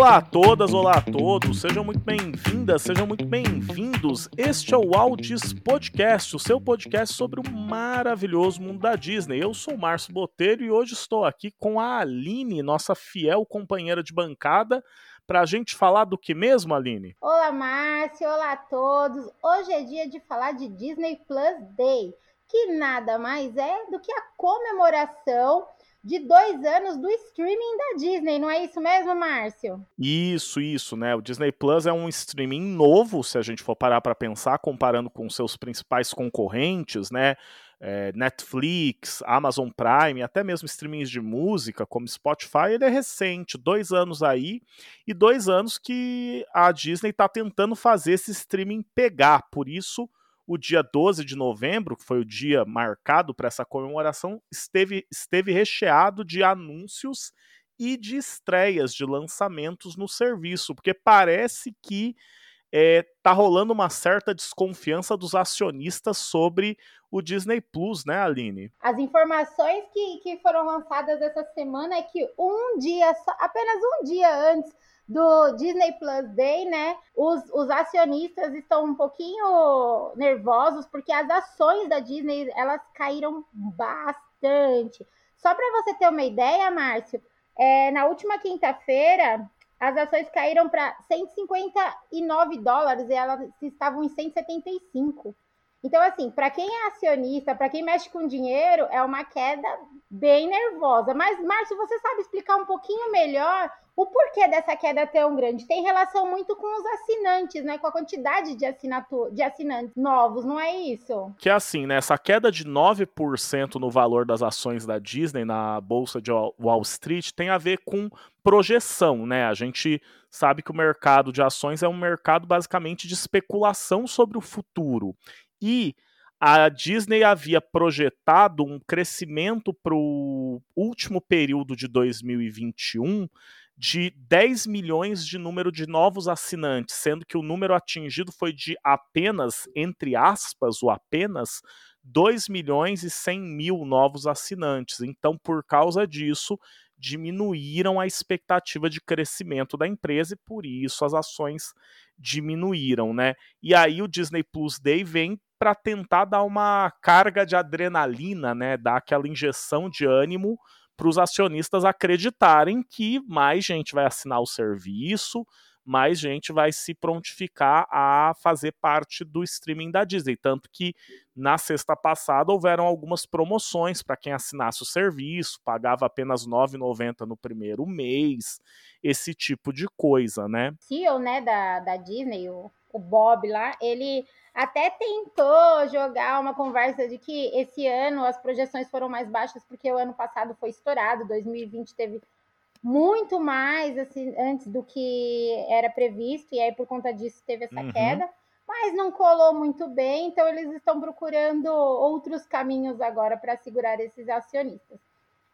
Olá a todas, olá a todos, sejam muito bem-vindas, sejam muito bem-vindos. Este é o Aldis Podcast, o seu podcast sobre o maravilhoso mundo da Disney. Eu sou o Márcio Botelho e hoje estou aqui com a Aline, nossa fiel companheira de bancada, para a gente falar do que mesmo, Aline? Olá, Márcio, olá a todos. Hoje é dia de falar de Disney Plus Day, que nada mais é do que a comemoração de dois anos do streaming da Disney, não é isso mesmo, Márcio? Isso, isso, né? O Disney Plus é um streaming novo, se a gente for parar para pensar, comparando com seus principais concorrentes, né? É, Netflix, Amazon Prime, até mesmo streamings de música, como Spotify, ele é recente, dois anos aí, e dois anos que a Disney está tentando fazer esse streaming pegar. Por isso, o dia 12 de novembro, que foi o dia marcado para essa comemoração, esteve, esteve recheado de anúncios e de estreias, de lançamentos no serviço, porque parece que é, tá rolando uma certa desconfiança dos acionistas sobre o Disney Plus, né, Aline? As informações que, que foram lançadas essa semana é que um dia, apenas um dia antes do Disney Plus Day, né? Os, os acionistas estão um pouquinho nervosos porque as ações da Disney elas caíram bastante. Só para você ter uma ideia, Márcio, é, na última quinta-feira as ações caíram para 159 dólares e elas estavam em 175. Então, assim, para quem é acionista, para quem mexe com dinheiro, é uma queda bem nervosa. Mas, Márcio, você sabe explicar um pouquinho melhor o porquê dessa queda tão grande? Tem relação muito com os assinantes, né? Com a quantidade de, de assinantes novos, não é isso? Que é assim, né? Essa queda de 9% no valor das ações da Disney na bolsa de Wall Street tem a ver com projeção, né? A gente sabe que o mercado de ações é um mercado basicamente de especulação sobre o futuro. E a Disney havia projetado um crescimento para o último período de 2021 de 10 milhões de número de novos assinantes, sendo que o número atingido foi de apenas, entre aspas, o apenas 2 milhões e 100 mil novos assinantes. Então, por causa disso, diminuíram a expectativa de crescimento da empresa e por isso as ações diminuíram, né? E aí o Disney Plus Day vem para tentar dar uma carga de adrenalina, né? Dar aquela injeção de ânimo para os acionistas acreditarem que mais gente vai assinar o serviço, mais gente vai se prontificar a fazer parte do streaming da Disney. Tanto que na sexta passada houveram algumas promoções para quem assinasse o serviço, pagava apenas R$ 9,90 no primeiro mês, esse tipo de coisa, né? CEO né, da, da Disney, o, o Bob lá, ele até tentou jogar uma conversa de que esse ano as projeções foram mais baixas porque o ano passado foi estourado, 2020 teve muito mais assim, antes do que era previsto, e aí por conta disso teve essa uhum. queda, mas não colou muito bem, então eles estão procurando outros caminhos agora para segurar esses acionistas.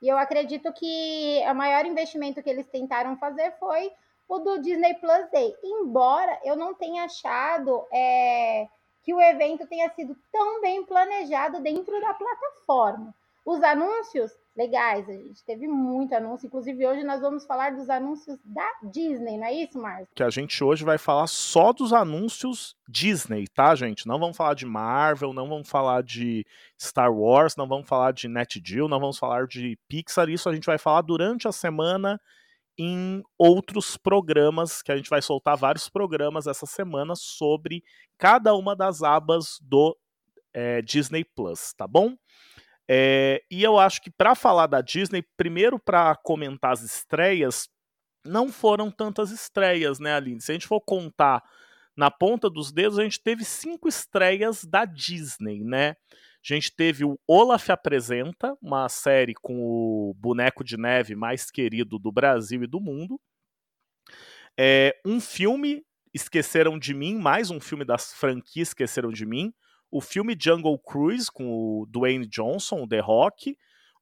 E eu acredito que o maior investimento que eles tentaram fazer foi o do Disney Plus Day, embora eu não tenha achado é, que o evento tenha sido tão bem planejado dentro da plataforma. Os anúncios, legais, a gente teve muito anúncio. Inclusive, hoje nós vamos falar dos anúncios da Disney, não é isso, Márcio? Que a gente hoje vai falar só dos anúncios Disney, tá, gente? Não vamos falar de Marvel, não vamos falar de Star Wars, não vamos falar de NetGeo, não vamos falar de Pixar. Isso a gente vai falar durante a semana em outros programas, que a gente vai soltar vários programas essa semana sobre cada uma das abas do é, Disney Plus, tá bom? É, e eu acho que para falar da Disney, primeiro para comentar as estreias, não foram tantas estreias, né, Aline? Se a gente for contar na ponta dos dedos, a gente teve cinco estreias da Disney, né? A gente teve o Olaf Apresenta, uma série com o boneco de neve mais querido do Brasil e do mundo. É, um filme, Esqueceram de Mim, mais um filme da franquia Esqueceram de Mim. O filme Jungle Cruise, com o Dwayne Johnson, o The Rock.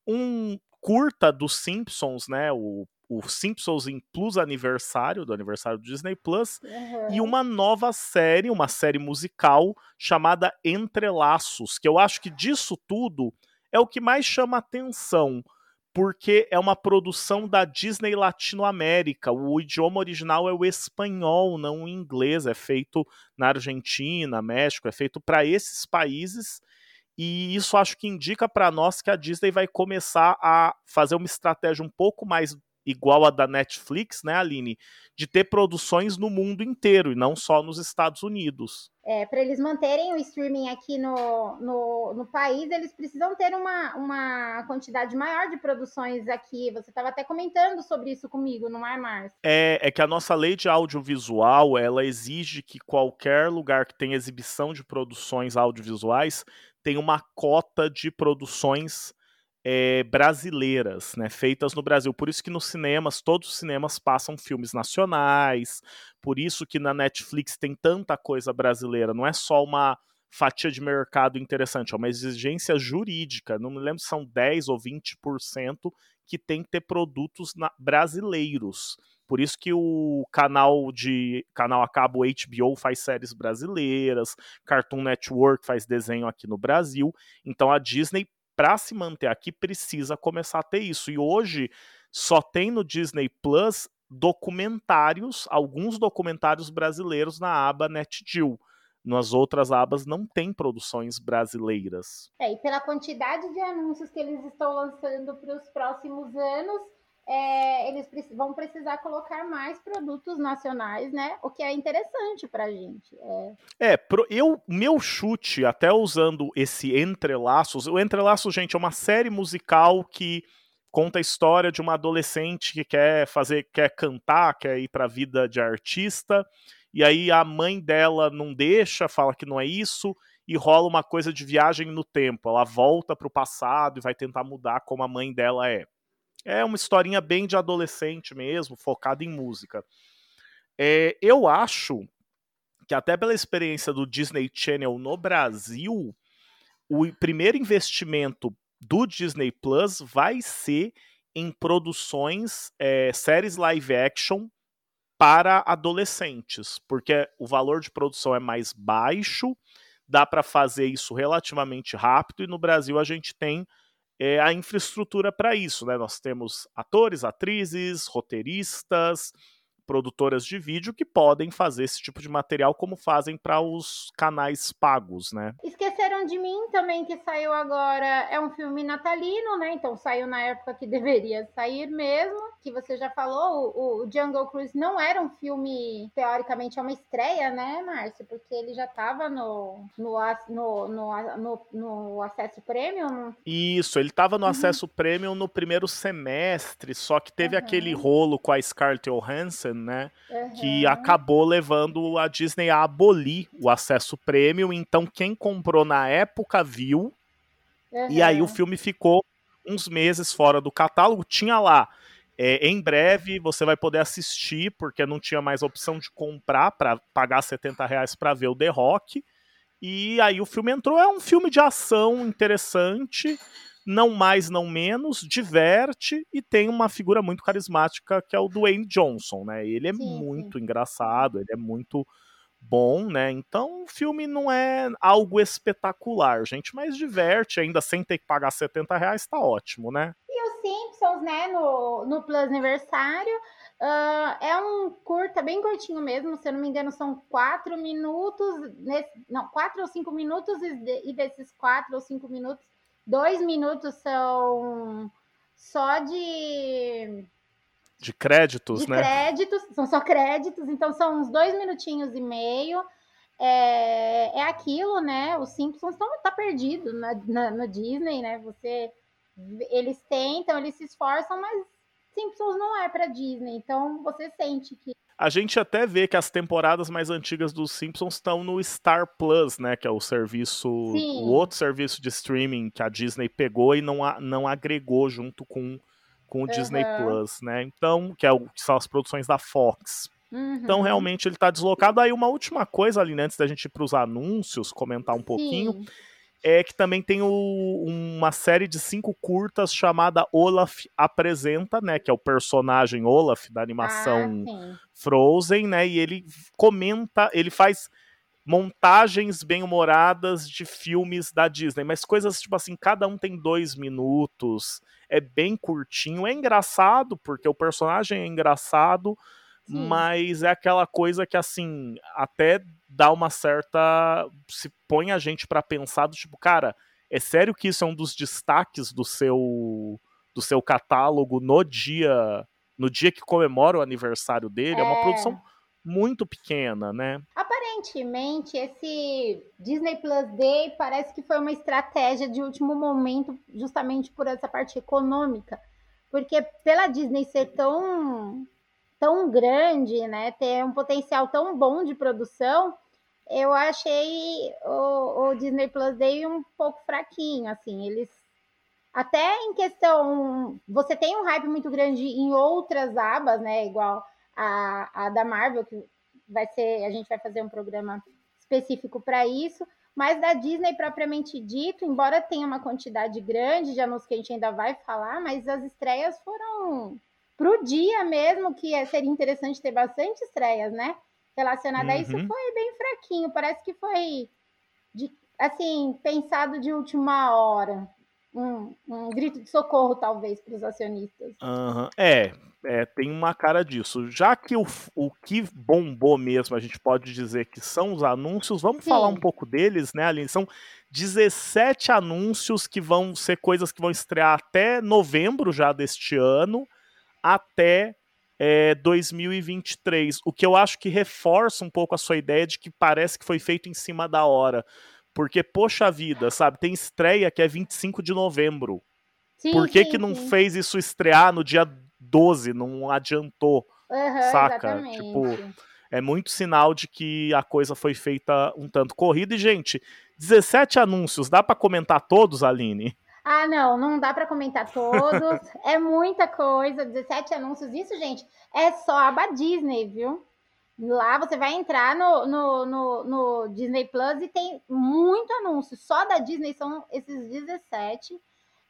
Um curta dos Simpsons, né? O o Simpsons em Plus aniversário, do aniversário do Disney Plus, uhum. e uma nova série, uma série musical chamada Entrelaços, que eu acho que disso tudo é o que mais chama atenção, porque é uma produção da Disney Latinoamérica. O idioma original é o espanhol, não o inglês. É feito na Argentina, México, é feito para esses países. E isso acho que indica para nós que a Disney vai começar a fazer uma estratégia um pouco mais igual a da Netflix, né, Aline? De ter produções no mundo inteiro e não só nos Estados Unidos. É, para eles manterem o streaming aqui no, no, no, país, eles precisam ter uma, uma quantidade maior de produções aqui. Você estava até comentando sobre isso comigo, não é, Márcio? É, é que a nossa lei de audiovisual, ela exige que qualquer lugar que tenha exibição de produções audiovisuais tenha uma cota de produções é, brasileiras, né, feitas no Brasil. Por isso que nos cinemas, todos os cinemas passam filmes nacionais, por isso que na Netflix tem tanta coisa brasileira, não é só uma fatia de mercado interessante, é uma exigência jurídica, não me lembro se são 10 ou 20% que tem que ter produtos na, brasileiros. Por isso que o canal de canal a cabo HBO faz séries brasileiras, Cartoon Network faz desenho aqui no Brasil. Então a Disney para se manter aqui, precisa começar a ter isso. E hoje só tem no Disney Plus documentários, alguns documentários brasileiros na aba NetGill. Nas outras abas não tem produções brasileiras. É, e pela quantidade de anúncios que eles estão lançando para os próximos anos, é, eles vão precisar colocar mais produtos nacionais, né? O que é interessante para a gente. É, é eu, meu chute, até usando esse Entrelaços, o Entrelaços, gente, é uma série musical que conta a história de uma adolescente que quer fazer, quer cantar, quer ir para a vida de artista, e aí a mãe dela não deixa, fala que não é isso, e rola uma coisa de viagem no tempo. Ela volta para o passado e vai tentar mudar como a mãe dela é. É uma historinha bem de adolescente mesmo, focada em música. É, eu acho que até pela experiência do Disney Channel no Brasil, o primeiro investimento do Disney Plus vai ser em produções, é, séries live action para adolescentes, porque o valor de produção é mais baixo, dá para fazer isso relativamente rápido e no Brasil a gente tem é, a infraestrutura para isso. Né? Nós temos atores, atrizes, roteiristas, produtoras de vídeo que podem fazer esse tipo de material como fazem para os canais pagos, né? Esqueceram de mim também que saiu agora, é um filme natalino, né? Então saiu na época que deveria sair mesmo, que você já falou, o, o Jungle Cruise não era um filme teoricamente é uma estreia, né, Márcio? Porque ele já estava no no, no, no, no, no acesso premium. Isso, ele estava no uhum. acesso premium no primeiro semestre, só que teve uhum. aquele rolo com a Scarlett Johansson né? Uhum. Que acabou levando a Disney a abolir o acesso premium. Então, quem comprou na época viu. Uhum. E aí o filme ficou uns meses fora do catálogo. Tinha lá. É, em breve você vai poder assistir, porque não tinha mais opção de comprar para pagar 70 reais para ver o The Rock. E aí o filme entrou. É um filme de ação interessante não mais, não menos, diverte e tem uma figura muito carismática que é o Dwayne Johnson, né? Ele é sim, muito sim. engraçado, ele é muito bom, né? Então o filme não é algo espetacular, gente, mas diverte, ainda sem ter que pagar 70 reais, tá ótimo, né? E os Simpsons, né, no, no Plus Aniversário, uh, é um curta, bem curtinho mesmo, se eu não me engano, são quatro minutos, nesse, não, quatro ou cinco minutos, e desses quatro ou cinco minutos dois minutos são só de. De créditos, de né? Créditos, são só créditos, então são uns dois minutinhos e meio. É, é aquilo, né? Os Simpsons estão tá perdido na, na, no Disney, né? Você, eles tentam, eles se esforçam, mas Simpsons não é para Disney, então você sente que a gente até vê que as temporadas mais antigas dos Simpsons estão no Star Plus, né? Que é o serviço, Sim. o outro serviço de streaming que a Disney pegou e não, a, não agregou junto com, com o uhum. Disney Plus, né? Então, que, é o, que são as produções da Fox. Uhum. Então, realmente, ele está deslocado. Aí, uma última coisa ali, antes da gente ir para os anúncios, comentar um pouquinho. Sim é que também tem o, uma série de cinco curtas chamada Olaf Apresenta, né? Que é o personagem Olaf da animação ah, Frozen, né? E ele comenta, ele faz montagens bem-humoradas de filmes da Disney, mas coisas tipo assim, cada um tem dois minutos, é bem curtinho, é engraçado, porque o personagem é engraçado, Sim. mas é aquela coisa que assim, até dá uma certa. se põe a gente para pensar do tipo, cara, é sério que isso é um dos destaques do seu do seu catálogo no dia no dia que comemora o aniversário dele? É, é uma produção muito pequena, né? Aparentemente, esse Disney Plus Day parece que foi uma estratégia de último momento, justamente por essa parte econômica. Porque pela Disney ser tão, tão grande, né, ter um potencial tão bom de produção, eu achei o, o Disney Plus Day um pouco fraquinho, assim, eles até em questão, você tem um hype muito grande em outras abas, né, igual a, a da Marvel, que vai ser, a gente vai fazer um programa específico para isso, mas da Disney propriamente dito, embora tenha uma quantidade grande de anúncios que a gente ainda vai falar, mas as estreias foram para o dia mesmo, que é, seria interessante ter bastante estreias, né? Relacionada uhum. a isso, uhum. foi bem fraquinho, parece que foi de, assim, pensado de última hora um, um grito de socorro, talvez, para os acionistas. Uhum. É, é, tem uma cara disso. Já que o, o que bombou mesmo, a gente pode dizer que são os anúncios, vamos Sim. falar um pouco deles, né, Aline? São 17 anúncios que vão ser coisas que vão estrear até novembro já deste ano, até é, 2023. O que eu acho que reforça um pouco a sua ideia de que parece que foi feito em cima da hora. Porque, poxa vida, sabe? Tem estreia que é 25 de novembro. Sim, Por que, sim, que não sim. fez isso estrear no dia 12? Não adiantou. Uhum, saca? Exatamente. Tipo, é muito sinal de que a coisa foi feita um tanto corrida. E, gente, 17 anúncios, dá para comentar todos, Aline? Ah, não, não dá para comentar todos. é muita coisa, 17 anúncios. Isso, gente, é só a Disney, viu? Lá você vai entrar no, no, no, no, Disney Plus e tem muito anúncio. Só da Disney são esses 17.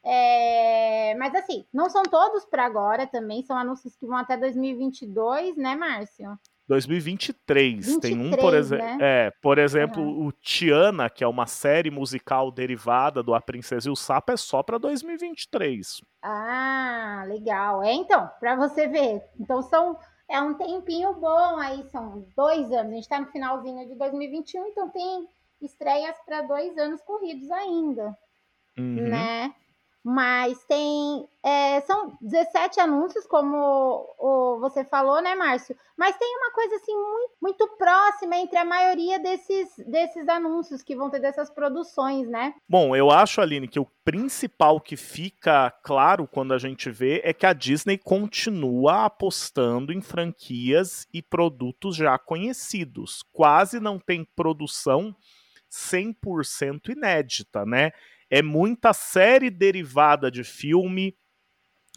É... Mas assim, não são todos para agora também, são anúncios que vão até 2022, né, Márcio? 2023. 23, tem um, por, exe né? é, por exemplo, uhum. o Tiana, que é uma série musical derivada do A Princesa e o Sapo, é só para 2023. Ah, legal. É então, para você ver. Então são é um tempinho bom aí, são dois anos. A gente está no finalzinho de 2021, então tem estreias para dois anos corridos ainda, uhum. né? Mas tem. É, são 17 anúncios, como o, você falou, né, Márcio? Mas tem uma coisa assim muito, muito próxima entre a maioria desses, desses anúncios que vão ter dessas produções, né? Bom, eu acho, Aline, que o principal que fica claro quando a gente vê é que a Disney continua apostando em franquias e produtos já conhecidos. Quase não tem produção 100% inédita, né? É muita série derivada de filme,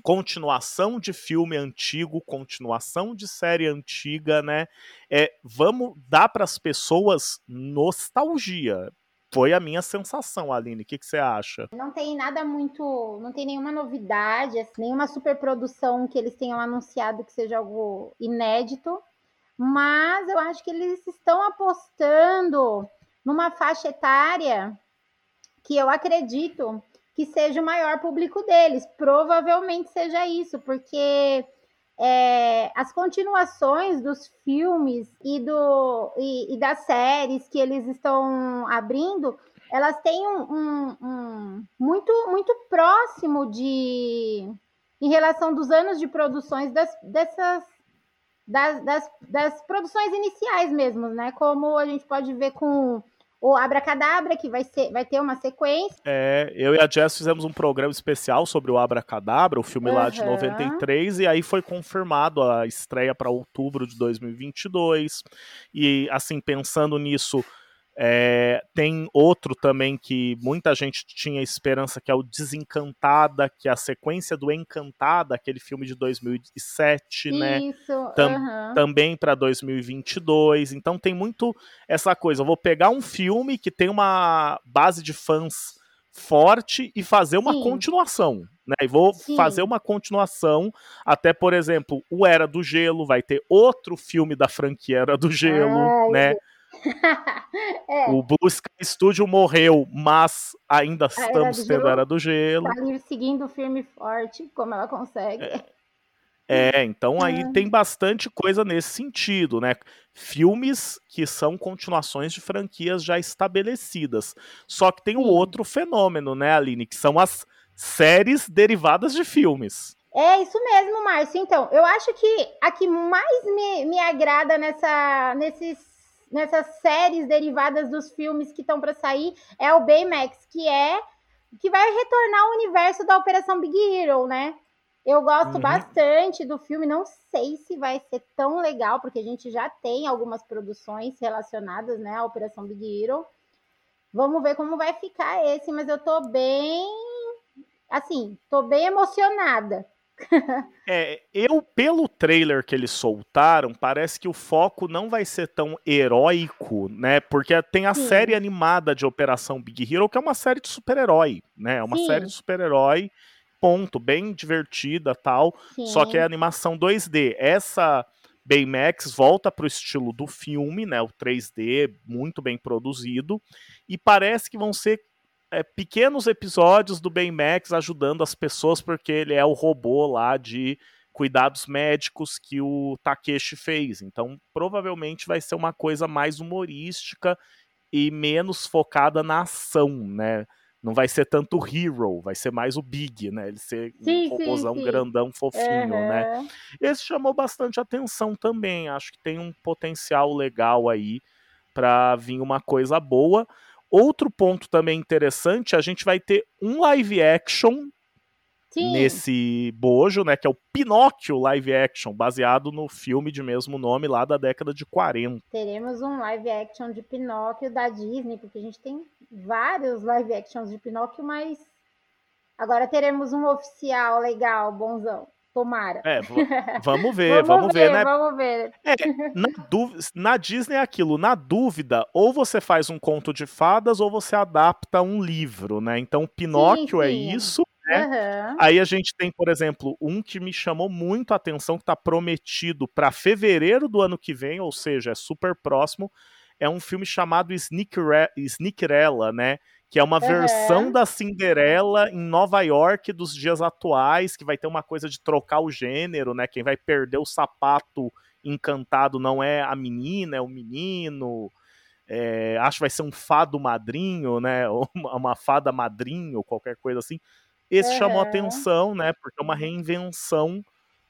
continuação de filme antigo, continuação de série antiga, né? É, vamos dar para as pessoas nostalgia. Foi a minha sensação, Aline. O que, você acha? Não tem nada muito. Não tem nenhuma novidade, assim, nenhuma superprodução que eles tenham anunciado que seja algo inédito. Mas eu acho que eles estão apostando numa faixa etária que eu acredito que seja o maior público deles. Provavelmente seja isso, porque é, as continuações dos filmes e, do, e, e, das séries que eles estão abrindo, elas têm um, um, um, muito, muito próximo de em relação dos anos de produções das, dessas das, das, das produções iniciais mesmo, né? Como a gente pode ver com o Abracadabra, que vai, ser, vai ter uma sequência. É, eu e a Jess fizemos um programa especial sobre o Abracadabra, o filme uhum. lá de 93, e aí foi confirmado a estreia para outubro de 2022. E, assim, pensando nisso, é, tem outro também que muita gente tinha esperança, que é o Desencantada, que é a sequência do Encantada, aquele filme de 2007, né? Isso, né? Tam, uhum. Também para 2022. Então tem muito essa coisa. Eu vou pegar um filme que tem uma base de fãs forte e fazer uma Sim. continuação. Né? E vou Sim. fazer uma continuação, até, por exemplo, o Era do Gelo, vai ter outro filme da franquia Era do Gelo, né? é. O Blue Sky Studio morreu, mas ainda a estamos tendo a Era do Gelo. Tá ali seguindo firme e forte, como ela consegue. É. É, então aí é. tem bastante coisa nesse sentido, né? Filmes que são continuações de franquias já estabelecidas. Só que tem o um outro fenômeno, né, Aline? Que são as séries derivadas de filmes. É isso mesmo, Márcio. Então, eu acho que a que mais me, me agrada nessa, nesses, nessas séries derivadas dos filmes que estão para sair é o Baymax, que é que vai retornar ao universo da Operação Big Hero, né? Eu gosto uhum. bastante do filme, não sei se vai ser tão legal, porque a gente já tem algumas produções relacionadas né, à Operação Big Hero. Vamos ver como vai ficar esse, mas eu tô bem. Assim, tô bem emocionada. É, eu, pelo trailer que eles soltaram, parece que o foco não vai ser tão heróico, né? Porque tem a Sim. série animada de Operação Big Hero, que é uma série de super-herói, né? É uma Sim. série de super-herói ponto, bem divertida tal. Sim. Só que é animação 2D. Essa Baymax volta para o estilo do filme, né? O 3D, muito bem produzido. E parece que vão ser é, pequenos episódios do Baymax ajudando as pessoas, porque ele é o robô lá de cuidados médicos que o Takeshi fez. Então, provavelmente vai ser uma coisa mais humorística e menos focada na ação, né? não vai ser tanto o Hero, vai ser mais o Big, né? Ele ser sim, um robôzão sim, sim. grandão, fofinho, uhum. né? Esse chamou bastante atenção também. Acho que tem um potencial legal aí para vir uma coisa boa. Outro ponto também interessante, a gente vai ter um live action Sim. nesse bojo, né? Que é o Pinóquio live action, baseado no filme de mesmo nome lá da década de 40. Teremos um live action de Pinóquio da Disney, porque a gente tem vários live actions de Pinóquio, mas agora teremos um oficial legal, bonzão. Tomara. É, vamos ver, vamos, vamos ver, ver, né? Vamos ver. É, na, na Disney é aquilo, na dúvida, ou você faz um conto de fadas ou você adapta um livro, né? Então, Pinóquio sim, é sim. é isso, né? Uhum. Aí a gente tem, por exemplo, um que me chamou muito a atenção, que está prometido para fevereiro do ano que vem, ou seja, é super próximo. É um filme chamado Sneakerella, né? Que é uma uhum. versão da Cinderela em Nova York dos dias atuais, que vai ter uma coisa de trocar o gênero, né? Quem vai perder o sapato encantado não é a menina, é o menino. É, acho que vai ser um fado madrinho, né? Ou uma fada madrinho, qualquer coisa assim. Esse uhum. chamou atenção, né? Porque é uma reinvenção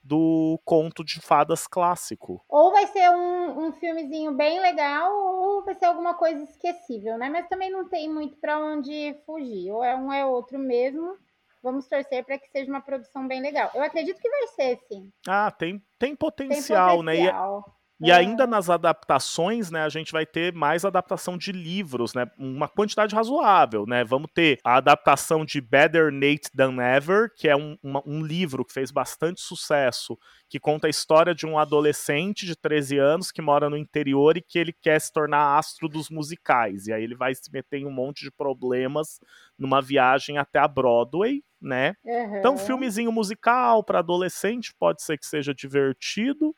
do conto de fadas clássico. Ou vai ser um, um filmezinho bem legal, ou vai ser alguma coisa esquecível, né? Mas também não tem muito para onde fugir. Ou é um é outro mesmo. Vamos torcer para que seja uma produção bem legal. Eu acredito que vai ser, sim. Ah, tem, tem potencial, tem potencial. né? E, e ainda nas adaptações, né, a gente vai ter mais adaptação de livros, né, uma quantidade razoável, né, vamos ter a adaptação de Better Nate Than Ever, que é um, uma, um livro que fez bastante sucesso, que conta a história de um adolescente de 13 anos que mora no interior e que ele quer se tornar astro dos musicais, e aí ele vai se meter em um monte de problemas numa viagem até a Broadway, né, uhum. então filmezinho musical para adolescente, pode ser que seja divertido,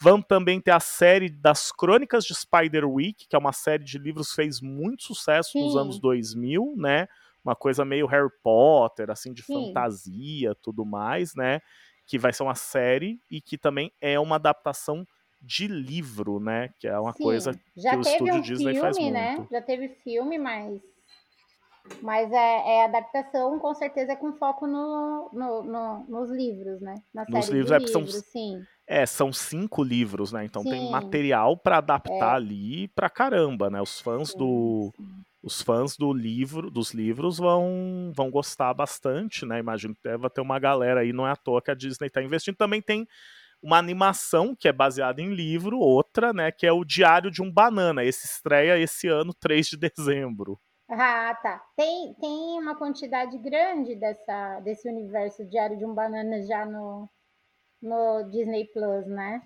Vamos também ter a série das Crônicas de Spider-Week, que é uma série de livros que fez muito sucesso Sim. nos anos 2000, né? Uma coisa meio Harry Potter, assim, de Sim. fantasia, tudo mais, né? Que vai ser uma série e que também é uma adaptação de livro, né? Que é uma Sim. coisa Já que o estúdio um Disney filme, faz né? muito. Já teve filme, mas mas é, é, adaptação, com certeza, com foco no, no, no nos livros, né? Na nos livros, é, livros, são, sim. É, são cinco livros, né? Então sim. tem material para adaptar é. ali pra caramba, né? Os fãs sim, do. Os fãs do livro, dos livros vão, vão gostar bastante, né? Imagino que deve ter uma galera aí, não é à toa que a Disney está investindo. Também tem uma animação que é baseada em livro, outra, né? Que é o Diário de um Banana. Esse estreia esse ano, 3 de dezembro. Ah, tá. Tem, tem uma quantidade grande dessa, desse universo Diário de um Banana já no, no Disney Plus, né?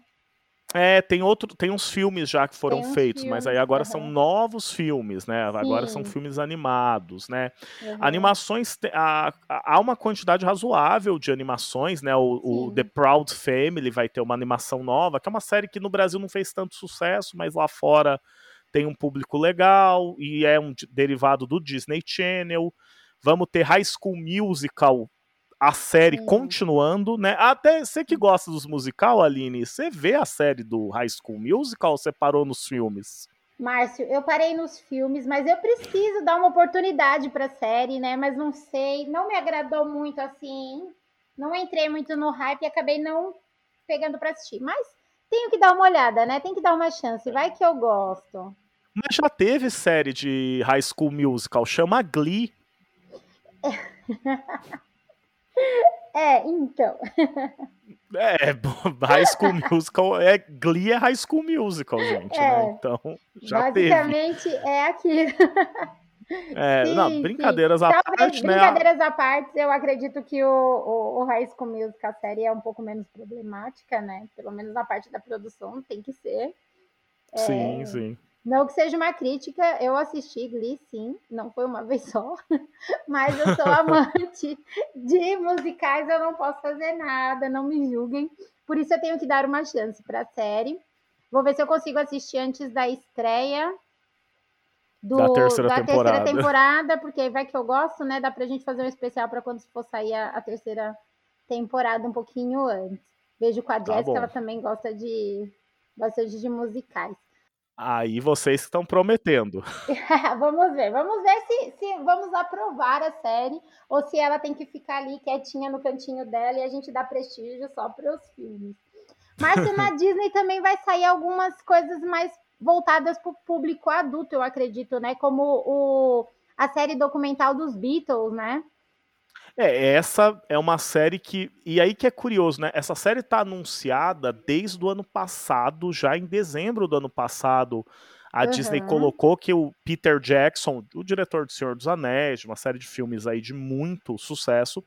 É, tem outro, tem uns filmes já que foram feitos, mas aí agora uhum. são novos filmes, né? Agora Sim. são filmes animados, né? Uhum. Animações, há, há uma quantidade razoável de animações, né? O, o, The Proud Family vai ter uma animação nova, que é uma série que no Brasil não fez tanto sucesso, mas lá fora tem um público legal e é um derivado do Disney Channel. Vamos ter High School Musical, a série continuando, né? Até você que gosta dos musical, Aline, você vê a série do High School Musical ou você parou nos filmes? Márcio, eu parei nos filmes, mas eu preciso dar uma oportunidade para a série, né? Mas não sei, não me agradou muito assim. Não entrei muito no hype e acabei não pegando para assistir. Mas tenho que dar uma olhada, né? Tem que dar uma chance. Vai que eu gosto. Mas já teve série de High School Musical, chama Glee. É, então. É, High School Musical é Glee é High School Musical, gente, né? é, né? Então, já basicamente teve. é aquilo. É, sim, não, brincadeiras sim. à Talvez, parte, né? Brincadeiras à parte, eu acredito que o, o, o High School Musical, a série é um pouco menos problemática, né? Pelo menos na parte da produção tem que ser. Sim, é, sim. Não que seja uma crítica, eu assisti Glee, sim, não foi uma vez só, mas eu sou amante de musicais, eu não posso fazer nada, não me julguem. Por isso eu tenho que dar uma chance para a série. Vou ver se eu consigo assistir antes da estreia do, da, terceira, da temporada. terceira temporada, porque vai que eu gosto, né? Dá pra gente fazer um especial para quando for sair a, a, terceira temporada um pouquinho antes. Vejo com a tá Jessica, ela também gosta de bastante de musicais. Aí vocês estão prometendo. vamos ver, vamos ver se, se vamos aprovar a série ou se ela tem que ficar ali quietinha no cantinho dela e a gente dá prestígio só para os filmes. Mas na Disney também vai sair algumas coisas mais voltadas para o público adulto, eu acredito, né? Como o, a série documental dos Beatles, né? É, essa é uma série que. E aí que é curioso, né? Essa série tá anunciada desde o ano passado, já em dezembro do ano passado. A uhum. Disney colocou que o Peter Jackson, o diretor do Senhor dos Anéis, de uma série de filmes aí de muito sucesso,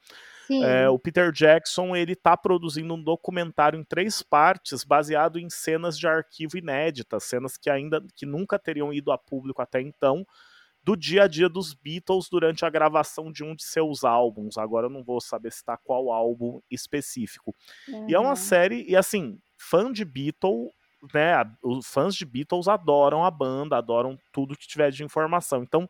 é, o Peter Jackson ele tá produzindo um documentário em três partes, baseado em cenas de arquivo inéditas, cenas que ainda que nunca teriam ido a público até então, do dia a dia dos Beatles durante a gravação de um de seus álbuns. Agora eu não vou saber citar qual álbum específico. Uhum. E é uma série, e assim, fã de Beatles, né? Os fãs de Beatles adoram a banda, adoram tudo que tiver de informação. Então,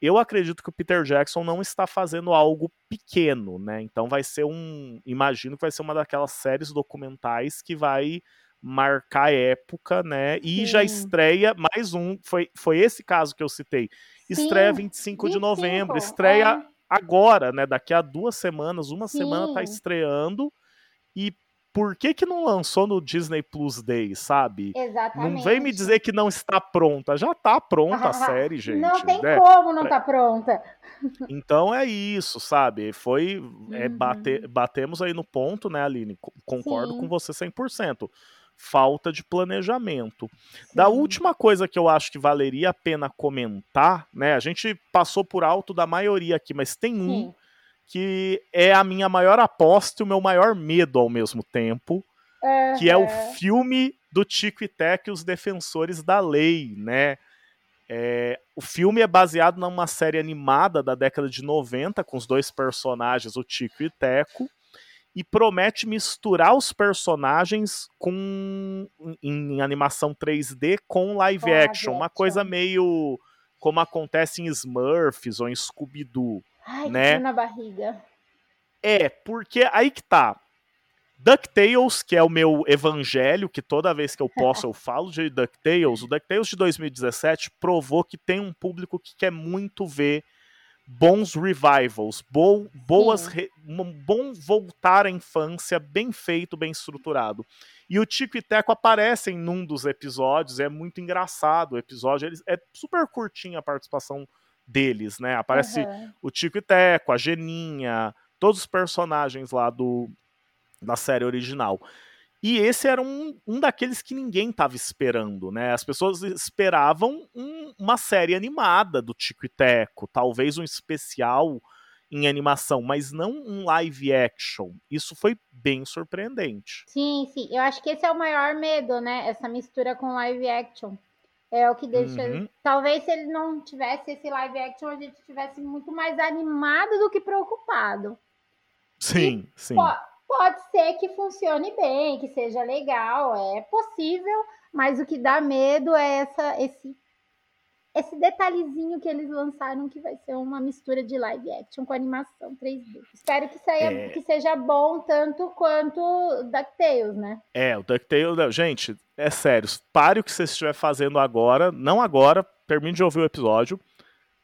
eu acredito que o Peter Jackson não está fazendo algo pequeno, né? Então vai ser um. Imagino que vai ser uma daquelas séries documentais que vai marcar época, né? E Sim. já estreia mais um. Foi, foi esse caso que eu citei. Estreia Sim, 25, 25 de novembro, estreia é. agora, né? Daqui a duas semanas, uma Sim. semana tá estreando. E por que que não lançou no Disney Plus Day, sabe? Exatamente. Não vem me dizer que não está pronta. Já tá pronta a série, gente. Não tem né? como não tá pronta. Então é isso, sabe? Foi. É, uhum. bate, batemos aí no ponto, né, Aline? Concordo Sim. com você 100% falta de planejamento. Sim. Da última coisa que eu acho que valeria a pena comentar, né? A gente passou por alto da maioria aqui, mas tem um Sim. que é a minha maior aposta e o meu maior medo ao mesmo tempo, uhum. que é o filme do Tico e Teco e os Defensores da Lei, né? É, o filme é baseado numa série animada da década de 90 com os dois personagens, o Tico e Teco e promete misturar os personagens com em, animação 3D com live com action, uma coisa meio como acontece em Smurfs ou em Scooby-Doo, Ai, né? na barriga. É, porque aí que tá. DuckTales, que é o meu evangelho, que toda vez que eu posso eu falo de DuckTales, o DuckTales de 2017 provou que tem um público que quer muito ver bons revivals, bo boas re um bom voltar à infância, bem feito, bem estruturado. E o Tico e Teco aparecem num dos episódios, é muito engraçado o episódio, eles, é super curtinha a participação deles, né? Aparece uhum. o Tico e Teco, a Geninha, todos os personagens lá do da série original. E esse era um, um daqueles que ninguém estava esperando, né? As pessoas esperavam um, uma série animada do Tico e Teco, talvez um especial em animação, mas não um live action. Isso foi bem surpreendente. Sim, sim. Eu acho que esse é o maior medo, né? Essa mistura com live action. É o que deixa. Uhum. Talvez se ele não tivesse esse live action, a gente estivesse muito mais animado do que preocupado. Sim, e, sim. Pô, Pode ser que funcione bem, que seja legal, é possível, mas o que dá medo é essa, esse esse detalhezinho que eles lançaram que vai ser uma mistura de live action com animação 3D. Espero que, saia, é... que seja bom tanto quanto DuckTales, né? É, o DuckTales, gente, é sério, pare o que você estiver fazendo agora, não agora, termine de ouvir o episódio,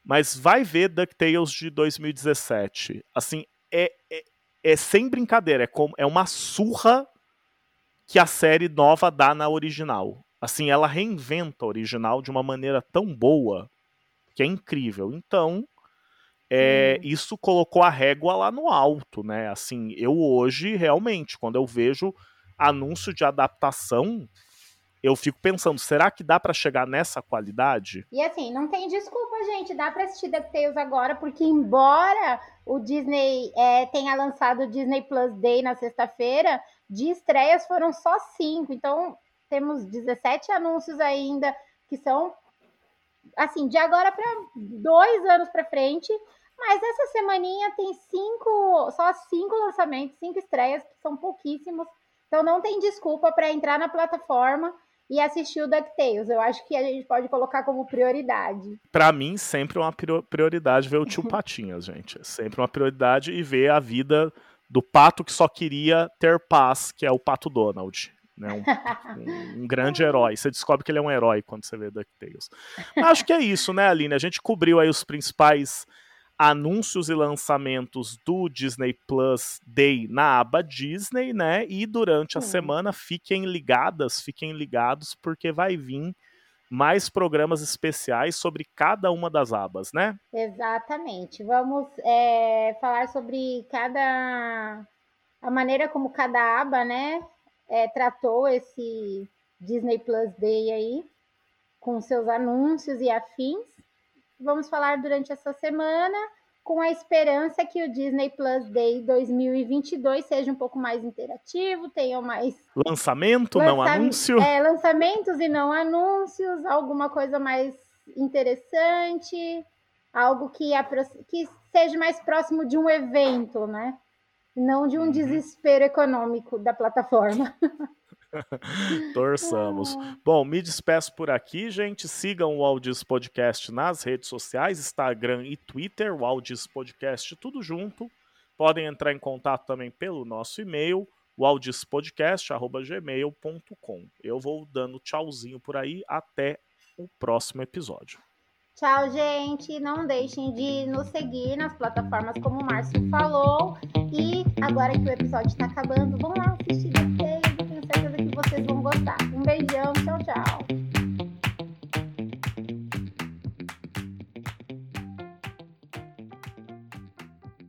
mas vai ver DuckTales de 2017. Assim, é, é, é sem brincadeira, é, como, é uma surra que a série nova dá na original. Assim, ela reinventa a original de uma maneira tão boa que é incrível. Então, é, hum. isso colocou a régua lá no alto, né? Assim, eu hoje, realmente, quando eu vejo anúncio de adaptação, eu fico pensando, será que dá para chegar nessa qualidade? E assim, não tem desculpa, gente, dá para assistir DuckTales agora, porque embora o Disney é, tenha lançado o Disney Plus Day na sexta-feira, de estreias foram só cinco, então temos 17 anúncios ainda que são assim, de agora para dois anos para frente, mas essa semaninha tem cinco, só cinco lançamentos, cinco estreias, que são pouquíssimos. Então não tem desculpa para entrar na plataforma e assistir o DuckTales. Eu acho que a gente pode colocar como prioridade. Para mim, sempre uma prioridade ver o tio Patinhas, gente. É sempre uma prioridade e ver a vida do pato que só queria ter paz, que é o Pato Donald. Né? Um, um, um, grande herói. Você descobre que ele é um herói quando você vê DuckTales. Acho que é isso, né, Aline? A gente cobriu aí os principais anúncios e lançamentos do Disney Plus Day na aba Disney, né? E durante a semana fiquem ligadas, fiquem ligados, porque vai vir mais programas especiais sobre cada uma das abas, né? Exatamente. Vamos é, falar sobre cada a maneira como cada aba, né, é, tratou esse Disney Plus Day aí com seus anúncios e afins vamos falar durante essa semana com a esperança que o Disney Plus Day 2022 seja um pouco mais interativo, tenha mais lançamento, lança... não anúncio. É, lançamentos e não anúncios, alguma coisa mais interessante, algo que, apro... que seja mais próximo de um evento, né? Não de um uhum. desespero econômico da plataforma. Torçamos. Ah. Bom, me despeço por aqui, gente. Sigam o Aldis Podcast nas redes sociais, Instagram e Twitter, o Aldis Podcast, tudo junto. Podem entrar em contato também pelo nosso e-mail, waldispodcast.gmail.com. Eu vou dando tchauzinho por aí. Até o próximo episódio. Tchau, gente. Não deixem de nos seguir nas plataformas como o Márcio falou. E agora que o episódio está acabando, vão lá assistir vocês vão gostar. Um beijão, tchau, tchau.